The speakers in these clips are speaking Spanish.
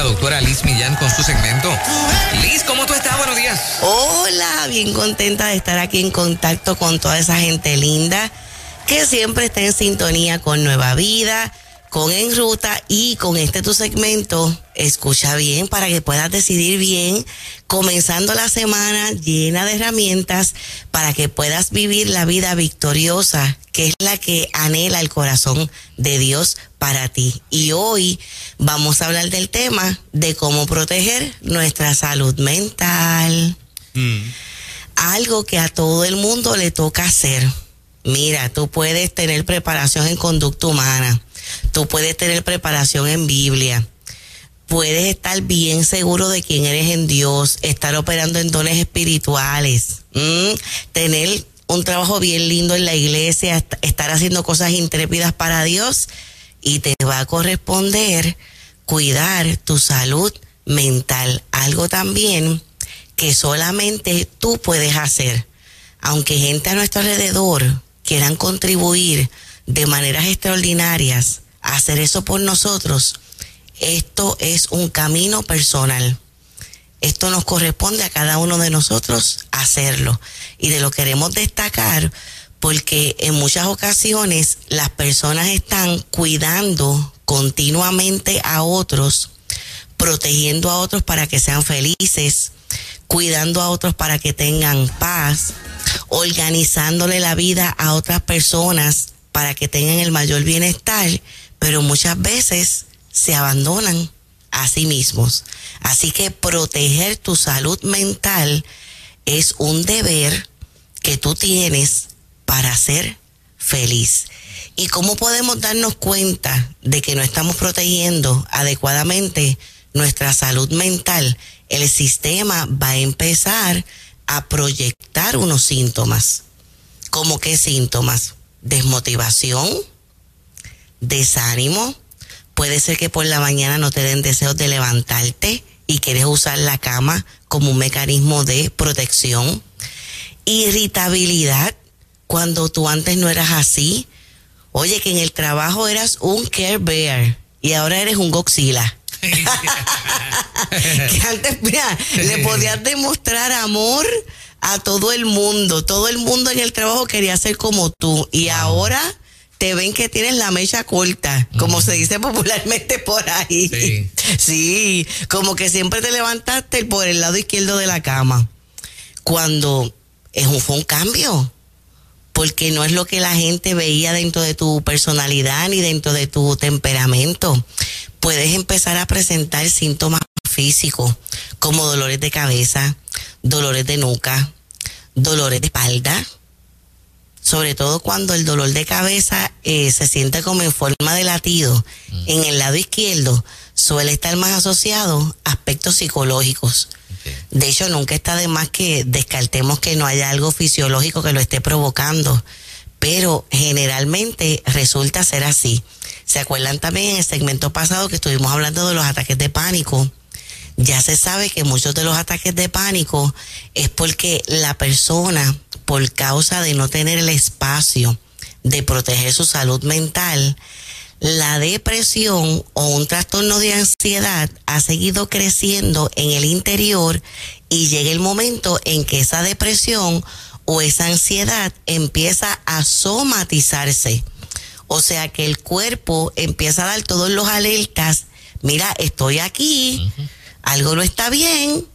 Doctora Liz Millán con su segmento. Liz, ¿cómo tú estás? Buenos días. Hola, bien contenta de estar aquí en contacto con toda esa gente linda que siempre está en sintonía con Nueva Vida, con En Ruta y con este tu segmento. Escucha bien para que puedas decidir bien, comenzando la semana llena de herramientas para que puedas vivir la vida victoriosa, que es la que anhela el corazón de Dios para ti. Y hoy vamos a hablar del tema de cómo proteger nuestra salud mental. Mm. Algo que a todo el mundo le toca hacer. Mira, tú puedes tener preparación en conducta humana, tú puedes tener preparación en Biblia, puedes estar bien seguro de quién eres en Dios, estar operando en dones espirituales, tener un trabajo bien lindo en la iglesia, est- estar haciendo cosas intrépidas para Dios y te va a corresponder cuidar tu salud mental, algo también que solamente tú puedes hacer. Aunque gente a nuestro alrededor quieran contribuir de maneras extraordinarias a hacer eso por nosotros, esto es un camino personal. Esto nos corresponde a cada uno de nosotros hacerlo. Y de lo queremos destacar porque en muchas ocasiones las personas están cuidando continuamente a otros, protegiendo a otros para que sean felices, cuidando a otros para que tengan paz, organizándole la vida a otras personas para que tengan el mayor bienestar, pero muchas veces se abandonan a sí mismos. Así que proteger tu salud mental es un deber que tú tienes para ser feliz. ¿Y cómo podemos darnos cuenta de que no estamos protegiendo adecuadamente nuestra salud mental? El sistema va a empezar a proyectar unos síntomas. ¿Cómo qué síntomas? Desmotivación, desánimo. Puede ser que por la mañana no te den deseos de levantarte y quieres usar la cama como un mecanismo de protección. Irritabilidad, cuando tú antes no eras así. Oye, que en el trabajo eras un Care Bear y ahora eres un Godzilla. que antes, mira, le podías demostrar amor a todo el mundo. Todo el mundo en el trabajo quería ser como tú. Y ahora te ven que tienes la mecha corta, como se dice popularmente por ahí. Sí. Sí, como que siempre te levantaste por el lado izquierdo de la cama. Cuando es un, fue un cambio porque no es lo que la gente veía dentro de tu personalidad ni dentro de tu temperamento. Puedes empezar a presentar síntomas físicos como dolores de cabeza, dolores de nuca, dolores de espalda, sobre todo cuando el dolor de cabeza eh, se siente como en forma de latido en el lado izquierdo, suele estar más asociado a aspectos psicológicos. De hecho, nunca está de más que descartemos que no haya algo fisiológico que lo esté provocando, pero generalmente resulta ser así. ¿Se acuerdan también en el segmento pasado que estuvimos hablando de los ataques de pánico? Ya se sabe que muchos de los ataques de pánico es porque la persona, por causa de no tener el espacio de proteger su salud mental, la depresión o un trastorno de ansiedad ha seguido creciendo en el interior y llega el momento en que esa depresión o esa ansiedad empieza a somatizarse. O sea que el cuerpo empieza a dar todos los alertas, mira, estoy aquí, algo no está bien.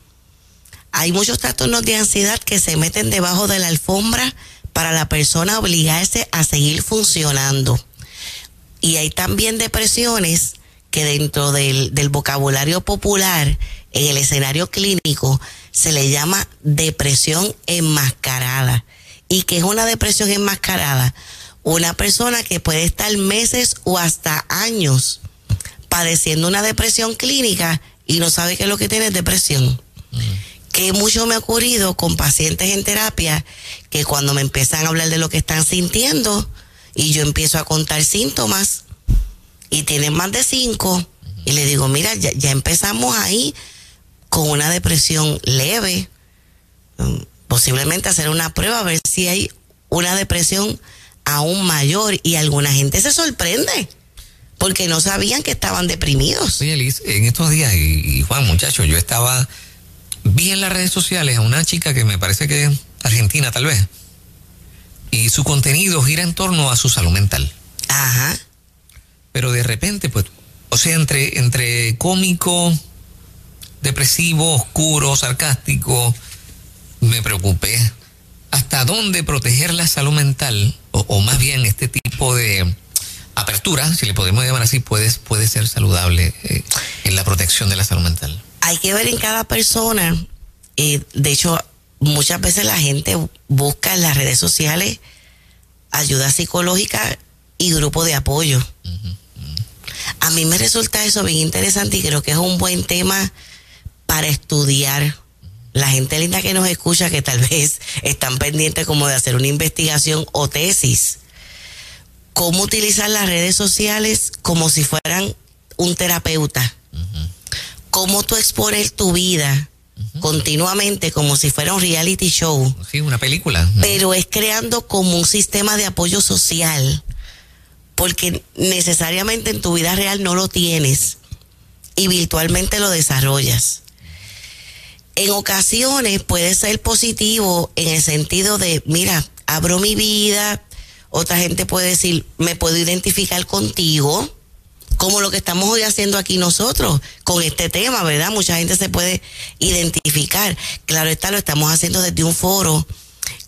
Hay muchos trastornos de ansiedad que se meten debajo de la alfombra para la persona obligarse a seguir funcionando. Y hay también depresiones que dentro del, vocabulario popular, en el escenario clínico, se le llama depresión enmascarada. ¿Y qué es una depresión enmascarada? Una persona que puede estar meses o hasta años padeciendo una depresión clínica y no sabe qué es lo que tiene es depresión. Que mucho me ha ocurrido con pacientes en terapia que cuando me empiezan a hablar de lo que están sintiendo y yo empiezo a contar síntomas y tienen más de cinco y le digo, mira, ya, empezamos ahí con una depresión leve, mm, posiblemente hacer una prueba a ver si hay una depresión aún mayor y alguna gente se sorprende porque no sabían que estaban deprimidos. Liz, en estos días, y, y Juan, muchacho, yo estaba, vi en las redes sociales a una chica que me parece que es argentina tal vez, y su contenido gira en torno a su salud mental. Ajá. Pero de repente, pues, o sea, entre, entre cómico, depresivo, oscuro, sarcástico, me preocupé. ¿Hasta dónde proteger la salud mental? O, o más bien este tipo de apertura, si le podemos llamar así, puede, puede ser saludable eh, en la protección de la salud mental. Hay que ver en cada persona. eh, de hecho, muchas veces la gente busca en las redes sociales ayuda psicológica y grupo de apoyo. A mí me resulta eso bien interesante y creo que es un buen tema para estudiar. La gente linda que nos escucha que tal vez están pendientes como de hacer una investigación o tesis. Cómo utilizar las redes sociales como si fueran un terapeuta. Cómo tú exponer tu vida continuamente como si fuera un reality show Sí, una película. ¿no? pero es creando como un sistema de apoyo social, porque necesariamente en tu vida real no lo tienes y virtualmente lo desarrollas. En ocasiones puede ser positivo en el sentido de, mira, abro mi vida, otra gente puede decir, me puedo identificar contigo, como lo que estamos hoy haciendo aquí nosotros con este tema, ¿verdad? Mucha gente se puede identificar. Claro está, lo estamos haciendo desde un foro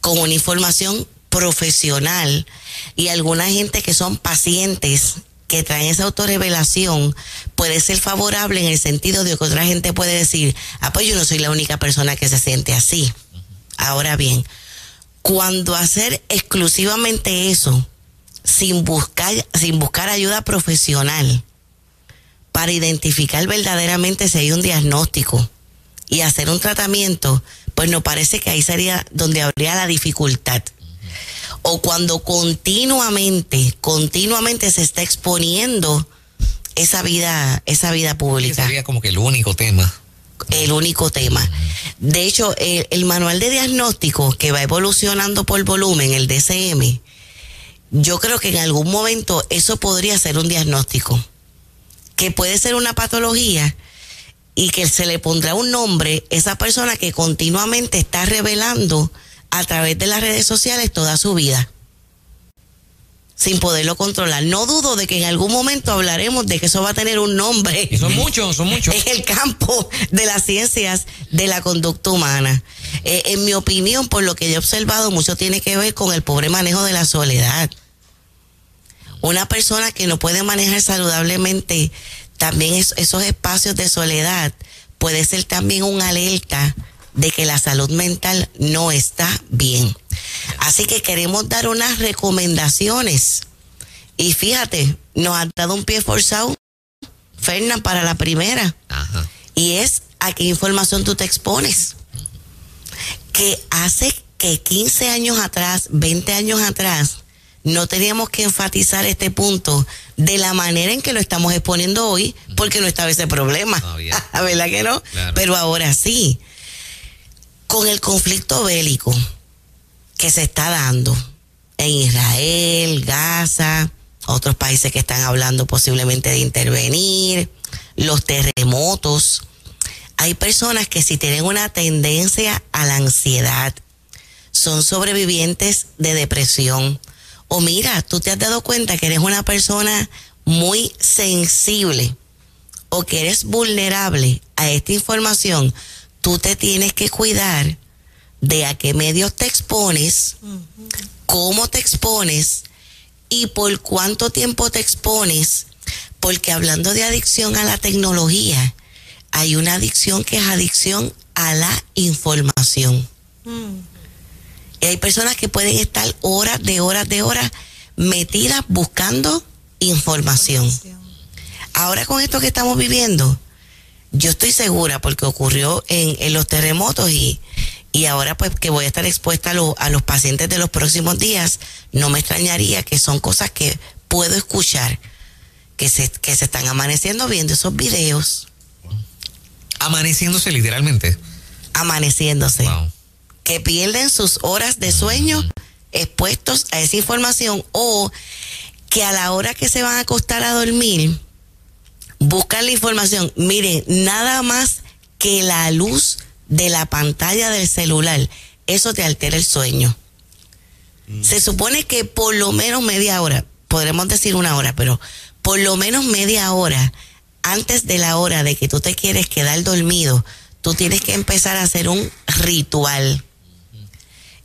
con una información profesional y alguna gente que son pacientes que traen esa autorrevelación puede ser favorable en el sentido de que otra gente puede decir, ah, pues yo no soy la única persona que se siente así. Ahora bien, cuando hacer exclusivamente eso, sin buscar, sin buscar ayuda profesional, para identificar verdaderamente si hay un diagnóstico y hacer un tratamiento, pues nos parece que ahí sería donde habría la dificultad. O cuando continuamente, continuamente se está exponiendo esa vida, esa vida pública sería como que el único tema. el único tema. De hecho, el, el manual de diagnóstico que va evolucionando por volumen, el DCM, yo creo que en algún momento eso podría ser un diagnóstico, que puede ser una patología y que se le pondrá un nombre esa persona que continuamente está revelando a través de las redes sociales toda su vida sin poderlo controlar. No dudo de que en algún momento hablaremos de que eso va a tener un nombre Y son muchos, son muchos. en el campo de las ciencias de la conducta humana. Eh, en mi opinión, por lo que yo he observado, mucho tiene que ver con el pobre manejo de la soledad. Una persona que no puede manejar saludablemente también es- esos espacios de soledad puede ser también un alerta de que la salud mental no está bien. Así que queremos dar unas recomendaciones. Y fíjate, nos han dado un pie forzado, Fernan, para la primera. Ajá. Y es a qué información tú te expones. Que hace que 15 años atrás, 20 años atrás, no teníamos que enfatizar este punto de la manera en que lo estamos exponiendo hoy, porque no estaba ese problema. Bien. ¿Verdad que no? Claro. Pero ahora sí. Con el conflicto bélico que se está dando en Israel, Gaza, otros países que están hablando posiblemente de intervenir, los terremotos. Hay personas que si tienen una tendencia a la ansiedad, son sobrevivientes de depresión. O mira, tú te has dado cuenta que eres una persona muy sensible o que eres vulnerable a esta información, tú te tienes que cuidar de a qué medios te expones, cómo te expones y por cuánto tiempo te expones, porque hablando de adicción a la tecnología, hay una adicción que es adicción a la información. Y hay personas que pueden estar horas de horas de horas metidas buscando información. Ahora con esto que estamos viviendo, yo estoy segura porque ocurrió en, en los terremotos y, y ahora pues que voy a estar expuesta a, lo- a los pacientes de los próximos días, no me extrañaría que son cosas que puedo escuchar, que se, que se están amaneciendo viendo esos videos, Amaneciéndose literalmente. amaneciéndose. Wow. Que pierden sus horas de sueño expuestos a esa información o que a la hora que se van a acostar a dormir, buscan la información. Miren, nada más que la luz de la pantalla del celular, eso te altera el sueño. Mm. Se supone que por lo menos media hora, podremos decir una hora, pero por lo menos media hora antes de la hora de que tú te quieres quedar dormido, tú tienes que empezar a hacer un ritual.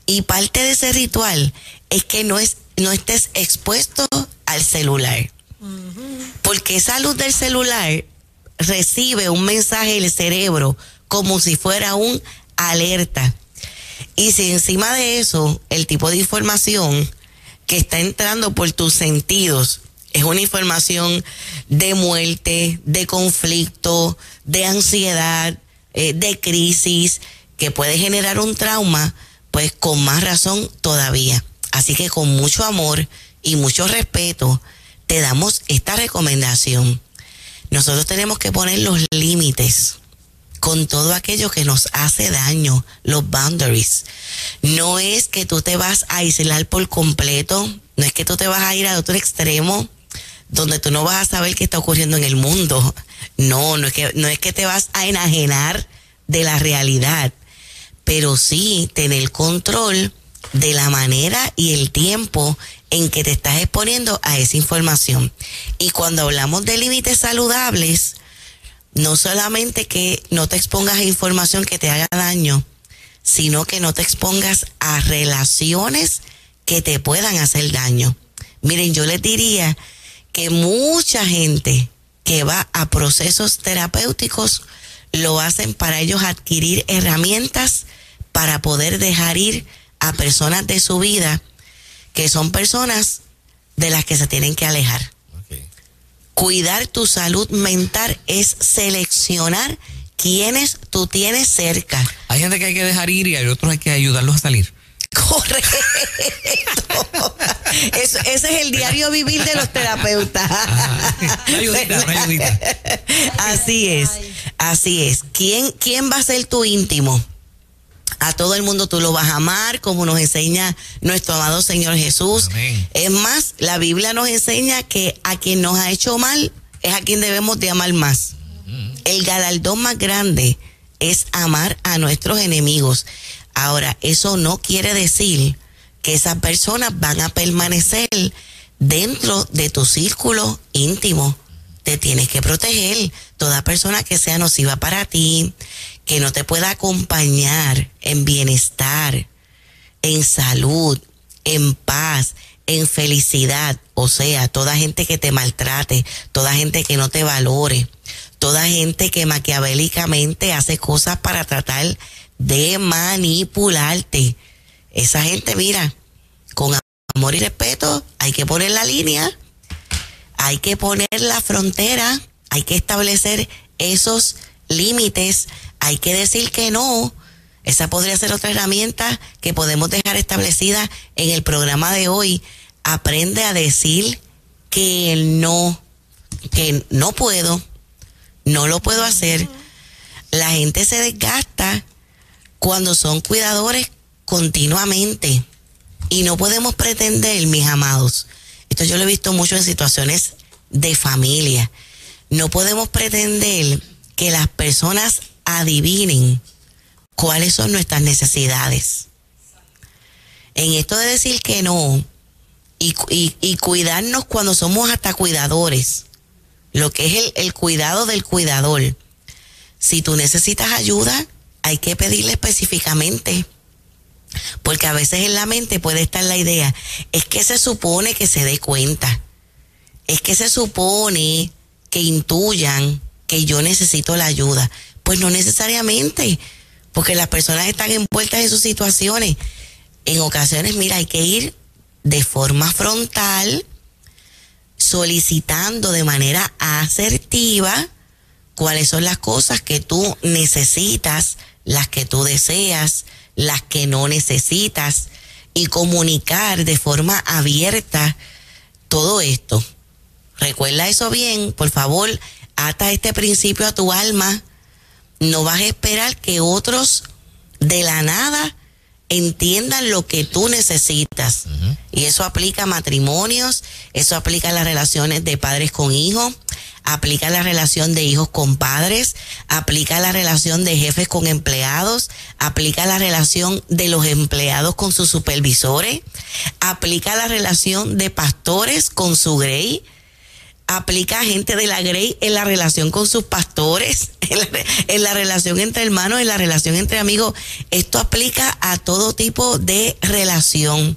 Y parte de ese ritual es que no, es, no estés expuesto al celular. Porque esa luz del celular recibe un mensaje del cerebro como si fuera un alerta. Y si encima de eso, el tipo de información que está entrando por tus sentidos es una información de muerte, de conflicto, de ansiedad, eh, de crisis, que puede generar un trauma, pues con más razón todavía. Así que con mucho amor y mucho respeto, te damos esta recomendación. Nosotros tenemos que poner los límites con todo aquello que nos hace daño, los boundaries. No es que tú te vas a aislar por completo, no es que tú te vas a ir al otro extremo donde tú no vas a saber qué está ocurriendo en el mundo. No, no es que, no es que te vas a enajenar de la realidad, pero sí tener control de la manera y el tiempo en que te estás exponiendo a esa información. Y cuando hablamos de límites saludables, no solamente que no te expongas a información que te haga daño, sino que no te expongas a relaciones que te puedan hacer daño. Miren, yo les diría que mucha gente que va a procesos terapéuticos lo hacen para ellos adquirir herramientas para poder dejar ir a personas de su vida que son personas de las que se tienen que alejar. Cuidar tu salud mental es seleccionar quienes tú tienes cerca. Hay gente que hay que dejar ir y hay otros hay que ayudarlos a salir. Correcto. ese es el diario vivir de los terapeutas. Así es, así es. ¿Quién, ¿Quién va a ser tu íntimo? A todo el mundo tú lo vas a amar, como nos enseña nuestro amado Señor Jesús. Es más, la Biblia nos enseña que a quien nos ha hecho mal es a quien debemos de amar más. El galardón más grande es amar a nuestros enemigos. Ahora, eso no quiere decir que esas personas van a permanecer dentro de tu círculo íntimo. Te tienes que proteger. Toda persona que sea nociva para ti, que no te pueda acompañar en bienestar, en salud, en paz, en felicidad. O sea, toda gente que te maltrate, toda gente que no te valore, toda gente que maquiavélicamente hace cosas para tratar de manipularte. Esa gente, mira, con amor y respeto, hay que poner la línea, hay que poner la frontera, hay que establecer esos límites hay que decir que no. Esa podría ser otra herramienta que podemos dejar establecida en el programa de hoy. Aprende a decir que no, que no puedo, no lo puedo hacer. La gente se desgasta cuando son cuidadores continuamente y no podemos pretender, mis amados, esto yo lo he visto mucho en situaciones de familia, no podemos pretender que las personas adivinen cuáles son nuestras necesidades. En esto de decir que no y, cuidarnos cuando somos hasta cuidadores, lo que es el, el cuidado del cuidador. Si tú necesitas ayuda, hay que pedirle específicamente. Porque a veces en la mente puede estar la idea, es que se supone que se dé cuenta, es que se supone que intuyan que yo necesito la ayuda. Pues no necesariamente, porque las personas están envueltas en sus situaciones. En ocasiones, mira, hay que ir de forma frontal, solicitando de manera asertiva cuáles son las cosas que tú necesitas, las que tú deseas, las que no necesitas, y comunicar de forma abierta todo esto. Recuerda eso bien, por favor, ata este principio a tu alma no vas a esperar que otros de la nada entiendan lo que tú necesitas. Y eso aplica a matrimonios, eso aplica a las relaciones de padres con hijos, aplica a la relación de hijos con padres, aplica a la relación de jefes con empleados, aplica a la relación de los empleados con sus supervisores, aplica a la relación de pastores con su grey, aplica a gente de la Grey en la relación con sus pastores, en la, relación entre hermanos, en la relación entre amigos. Esto aplica a todo tipo de relación.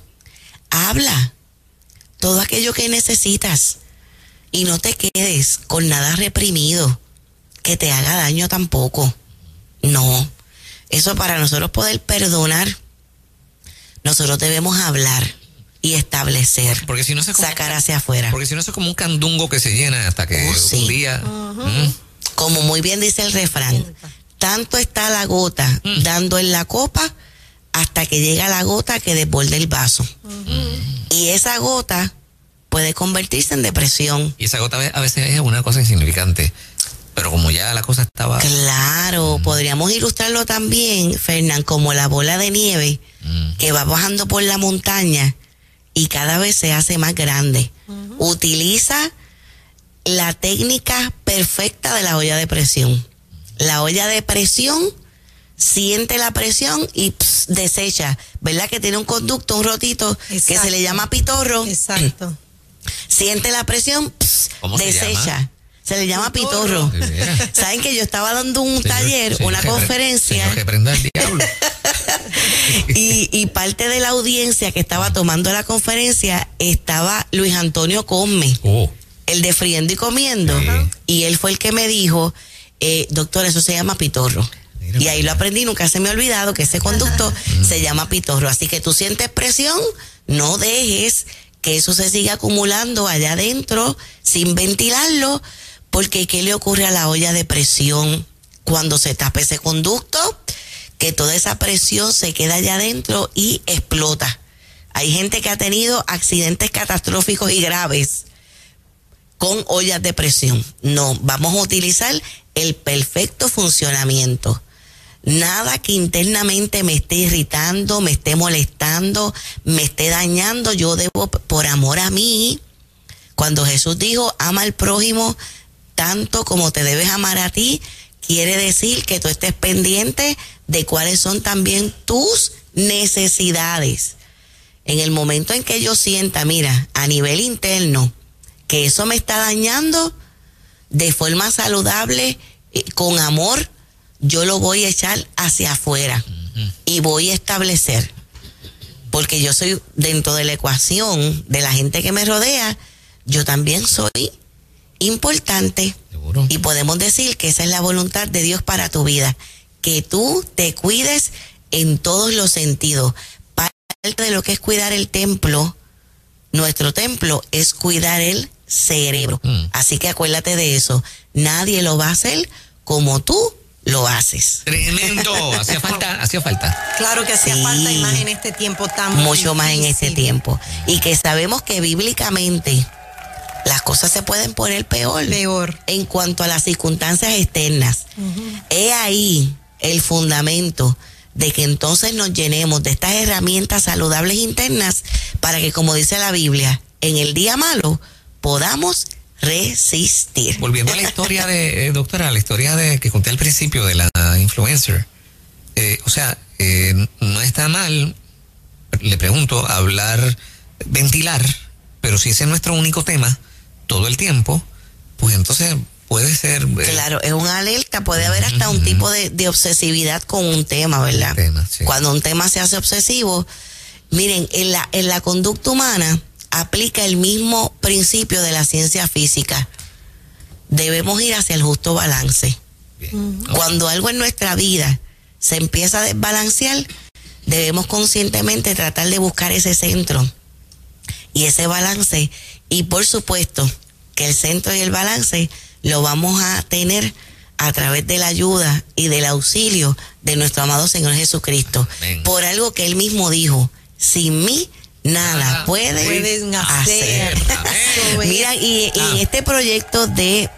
Habla todo aquello que necesitas y no te quedes con nada reprimido que te haga daño tampoco. No, eso para nosotros poder perdonar, nosotros debemos hablar y establecer. Porque si no se sacar hacia afuera. Porque si no es como un candungo que se llena hasta que oh, un día. ¿Mm? Como muy bien dice el refrán, tanto está la gota mm. dando en la copa hasta que llega la gota que desborda el vaso. Y esa gota puede convertirse en depresión. Y esa gota a veces es una cosa insignificante. Pero como ya la cosa estaba. Claro, podríamos ilustrarlo también, Fernán, como la bola de nieve que va bajando por la montaña y cada vez se hace más grande. Utiliza la técnica perfecta de la olla de presión. La olla de presión siente la presión y desecha, ¿verdad? Que tiene un conducto, un rotito que se le llama pitorro. Exacto. Siente la presión, desecha. Se le llama pitorro. Saben que yo estaba dando un taller, una conferencia. y, parte de la audiencia que estaba tomando la conferencia estaba Luis Antonio Come, oh. el de Friendo y Comiendo. Y él fue el que me dijo, eh, doctor, eso se llama pitorro. y ahí lo aprendí, nunca se me ha olvidado que ese conducto se llama pitorro. Así que tú sientes presión, no dejes que eso se siga acumulando allá adentro sin ventilarlo porque ¿qué le ocurre a la olla de presión cuando se tapa ese conducto? Que toda esa presión se queda allá adentro y explota. Hay gente que ha tenido accidentes catastróficos y graves con ollas de presión. No, vamos a utilizar el perfecto funcionamiento. Nada que internamente me esté irritando, me esté molestando, me esté dañando. Yo debo, por amor a mí, cuando Jesús dijo, ama al prójimo tanto como te debes amar a ti, quiere decir que tú estés pendiente de cuáles son también tus necesidades. En el momento en que yo sienta, mira, a nivel interno, que eso me está dañando de forma saludable, eh, con amor, yo lo voy a echar hacia afuera y voy a establecer, porque yo soy dentro de la ecuación de la gente que me rodea, yo también soy importante. Y podemos decir que esa es la voluntad de Dios para tu vida, que tú te cuides en todos los sentidos. Parte de lo que es cuidar el templo, nuestro templo, es cuidar el cerebro. Mm. Así que acuérdate de eso. Nadie lo va a hacer como tú lo haces. Tremendo, hacía falta, hacía falta. Claro que hacía falta y más en este tiempo tan mucho más en este tiempo y que sabemos que bíblicamente las cosas se pueden poner peor. Peor. En cuanto a las circunstancias externas. He ahí el fundamento de que entonces nos llenemos de estas herramientas saludables internas para que, como dice la Biblia, en el día malo podamos resistir. Volviendo a la historia de, eh, doctora, la historia de que conté al principio de la influencer. Eh, o sea, eh, no está mal, le pregunto, hablar, ventilar, pero si ese es nuestro único tema, todo el tiempo, pues entonces puede ser... Eh, claro, es una alerta, puede haber hasta un tipo de, obsesividad con un tema, ¿verdad? Cuando un tema se hace obsesivo, miren, en la, en la conducta humana aplica el mismo principio de la ciencia física. Debemos ir hacia el justo balance. Cuando algo en nuestra vida se empieza a desbalancear, debemos conscientemente tratar de buscar ese centro y ese balance y por supuesto que el centro y el balance lo vamos a tener a través de la ayuda y del auxilio de nuestro amado Señor Jesucristo. Por algo que él mismo dijo, sin mí nada pueden, hacer. Mira, y, ah. este proyecto de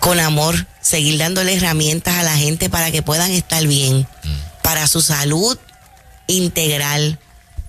Con Amor, seguir dándole herramientas a la gente para que puedan estar bien, mm. para su salud, integral,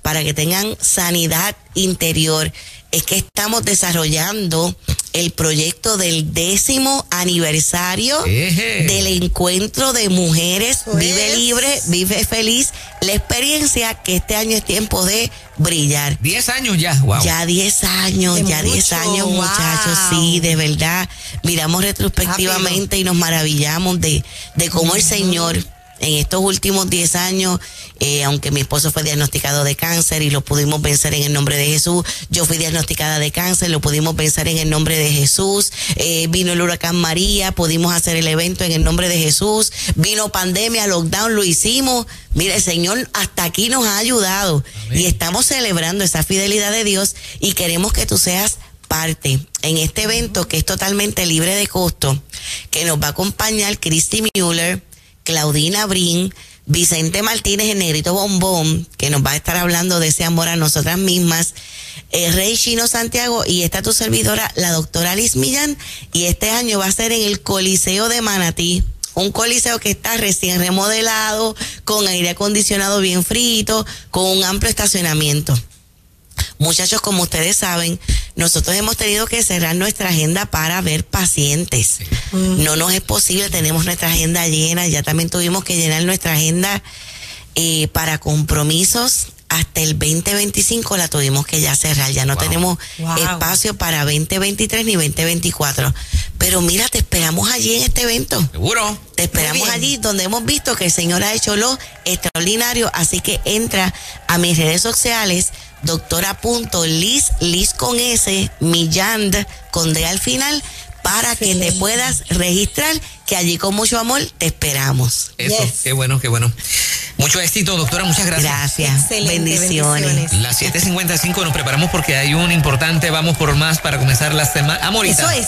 para que tengan sanidad interior, es que estamos desarrollando el proyecto del décimo aniversario Eje. del encuentro de mujeres Eso Vive es. Libre, Vive Feliz, la experiencia que este año es tiempo de brillar. 10 años ya, wow. Ya 10 años, De ya 10 mucho, años, wow. muchachos, sí, de verdad. Miramos retrospectivamente y nos maravillamos de, de cómo el Señor en estos últimos 10 años, eh, aunque mi esposo fue diagnosticado de cáncer y lo pudimos vencer en el nombre de Jesús, yo fui diagnosticada de cáncer, lo pudimos vencer en el nombre de Jesús, eh, vino el huracán María, pudimos hacer el evento en el nombre de Jesús, vino pandemia, lockdown, lo hicimos. Mira, el Señor hasta aquí nos ha ayudado Amén. y estamos celebrando esa fidelidad de Dios y queremos que tú seas parte en este evento que es totalmente libre de costo, que nos va a acompañar Christy Mueller, Claudina Brin, Vicente Martínez, el negrito bombón, que nos va a estar hablando de ese amor a nosotras mismas, eh, Rey Chino Santiago y esta tu servidora, la doctora Liz Millán, y este año va a ser en el Coliseo de Manatí. Un coliseo que está recién remodelado, con aire acondicionado bien frito, con un amplio estacionamiento. Muchachos, como ustedes saben, nosotros hemos tenido que cerrar nuestra agenda para ver pacientes. No nos es posible, tenemos nuestra agenda llena, ya también tuvimos que llenar nuestra agenda eh, para compromisos. Hasta el 2025 la tuvimos que ya cerrar, ya no Wow. tenemos Wow. espacio para 2023 ni 2024. Pero mira, te esperamos allí en este evento. Seguro. Te esperamos allí donde hemos visto que el Señor ha hecho lo extraordinario. Así que entra a mis redes sociales, doctora.liz, Liz con S, Milland, con D al final, para que te puedas registrar, que allí con mucho amor te esperamos. Eso, Yes. qué bueno, qué bueno. Mucho éxito, doctora, muchas gracias. Gracias. Excelente, bendiciones. bendiciones. Las 7.55 nos preparamos porque hay un importante Vamos por Más para comenzar la semana. Amorita. Eso es.